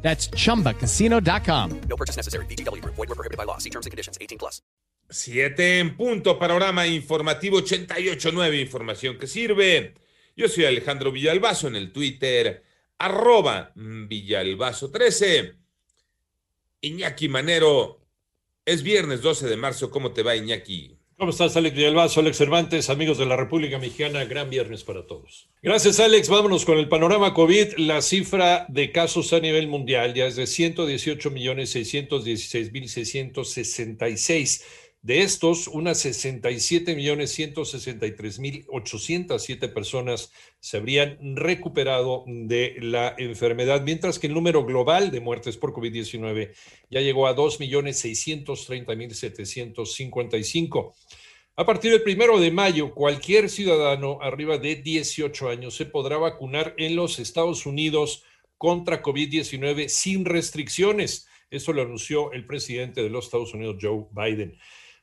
That's chumbacasino.com. No purchase necessary. BGW. Void were prohibited by law. See terms and conditions. 18 plus. Siete en punto, panorama informativo 88.9, información que sirve. Yo soy Alejandro Villalbazo en el Twitter, arroba Villalbazo13. Iñaki Manero, es viernes 12 de marzo, ¿cómo te va Iñaki? ¿Cómo estás, Alex Villalbazo, Alex Cervantes, amigos de la República Mexicana? Gran viernes para todos. Gracias, Alex. Vámonos con el panorama COVID. La cifra de casos a nivel mundial ya es de 118 millones 616 mil 666. De estos, unas 67 millones 163 mil 807 personas se habrían recuperado de la enfermedad, mientras que el número global de muertes por COVID-19 ya llegó a 2 millones 630 mil 755. A partir del primero de mayo, cualquier ciudadano arriba de 18 años se podrá vacunar en los Estados Unidos contra COVID-19 sin restricciones. Eso lo anunció el presidente de los Estados Unidos, Joe Biden.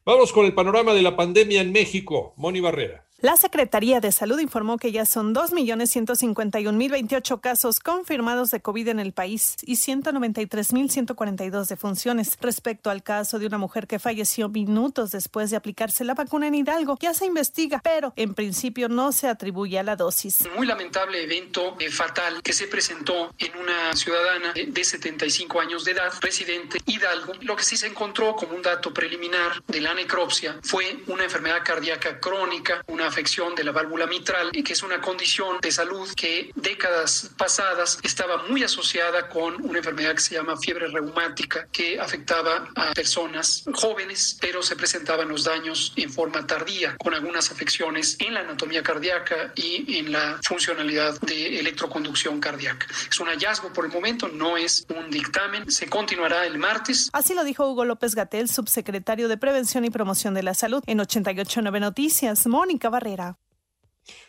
Vamos con el panorama de la pandemia en México. Moni Barrera. La Secretaría de Salud informó que ya son 2.151.028 casos confirmados de COVID en el país y 193.142 defunciones. Respecto al caso de una mujer que falleció minutos después de aplicarse la vacuna en Hidalgo, ya se investiga, pero en principio no se atribuye a la dosis. Muy lamentable evento eh, fatal que se presentó en una ciudadana de, de 75 años de edad, residente Hidalgo. Lo que sí se encontró como un dato preliminar de la necropsia fue una enfermedad cardíaca crónica, una afección de la válvula mitral, que es una condición de salud que décadas pasadas estaba muy asociada con una enfermedad que se llama fiebre reumática, que afectaba a personas jóvenes, pero se presentaban los daños en forma tardía, con algunas afecciones en la anatomía cardíaca y en la funcionalidad de electroconducción cardíaca. Es un hallazgo por el momento, no es un dictamen, se continuará el martes. Así lo dijo Hugo López Gatel, subsecretario de Prevención y Promoción de la Salud, en 889 Noticias. Mónica Barrera.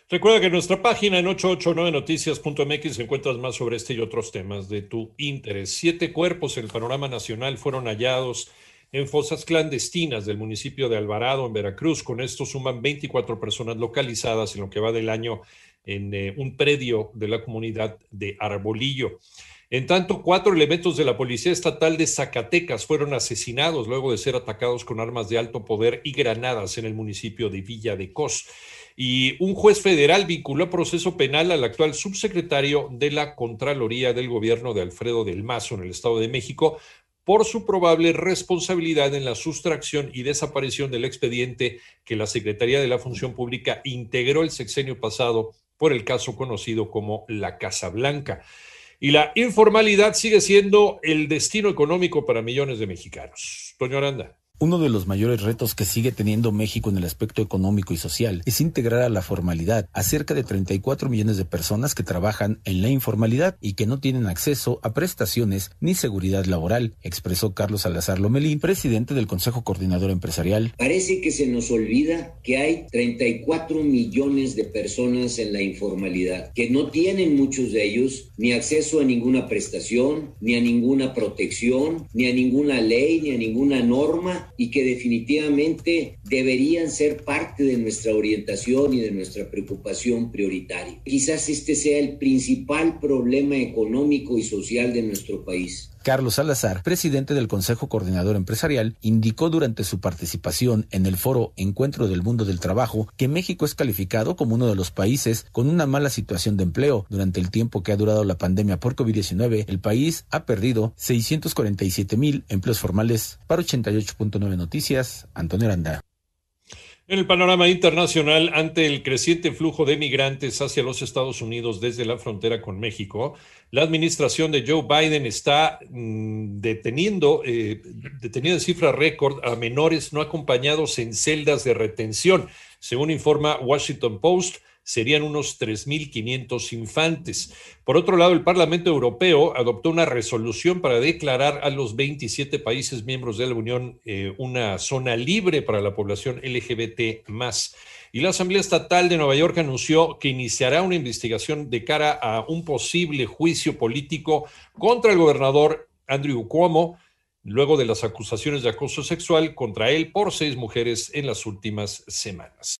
Recuerda que en nuestra página en 889noticias.mx encuentras más sobre este y otros temas de tu interés. Siete cuerpos en el panorama nacional fueron hallados en fosas clandestinas del municipio de Alvarado, en Veracruz. Con esto suman 24 personas localizadas en lo que va del año en eh, un predio de la comunidad de Arbolillo. En tanto, cuatro elementos de la Policía Estatal de Zacatecas fueron asesinados luego de ser atacados con armas de alto poder y granadas en el municipio de Villa de Cos. Y un juez federal vinculó a proceso penal al actual subsecretario de la Contraloría del Gobierno de Alfredo del Mazo en el Estado de México por su probable responsabilidad en la sustracción y desaparición del expediente que la Secretaría de la Función Pública integró el sexenio pasado por el caso conocido como la Casa Blanca. Y la informalidad sigue siendo el destino económico para millones de mexicanos. Toño Aranda. Uno de los mayores retos que sigue teniendo México en el aspecto económico y social es integrar a la formalidad a cerca de 34 millones de personas que trabajan en la informalidad y que no tienen acceso a prestaciones ni seguridad laboral, expresó Carlos Salazar Lomelín, presidente del Consejo Coordinador Empresarial. Parece que se nos olvida que hay 34 millones de personas en la informalidad, que no tienen muchos de ellos ni acceso a ninguna prestación, ni a ninguna protección, ni a ninguna ley, ni a ninguna norma y que definitivamente deberían ser parte de nuestra orientación y de nuestra preocupación prioritaria. Quizás este sea el principal problema económico y social de nuestro país. Carlos Salazar, presidente del Consejo Coordinador Empresarial, indicó durante su participación en el foro Encuentro del Mundo del Trabajo que México es calificado como uno de los países con una mala situación de empleo. Durante el tiempo que ha durado la pandemia por COVID-19, el país ha perdido 647 mil empleos formales. Para 88.9 Noticias, Antonio Aranda. En el panorama internacional, ante el creciente flujo de migrantes hacia los Estados Unidos desde la frontera con México, la administración de Joe Biden está mmm, deteniendo, eh, deteniendo en cifra récord a menores no acompañados en celdas de retención. Según informa Washington Post, serían unos 3.500 infantes. Por otro lado, el Parlamento Europeo adoptó una resolución para declarar a los 27 países miembros de la Unión eh, una zona libre para la población LGBT Y la Asamblea Estatal de Nueva York anunció que iniciará una investigación de cara a un posible juicio político contra el gobernador Andrew Cuomo, luego de las acusaciones de acoso sexual contra él por seis mujeres en las últimas semanas.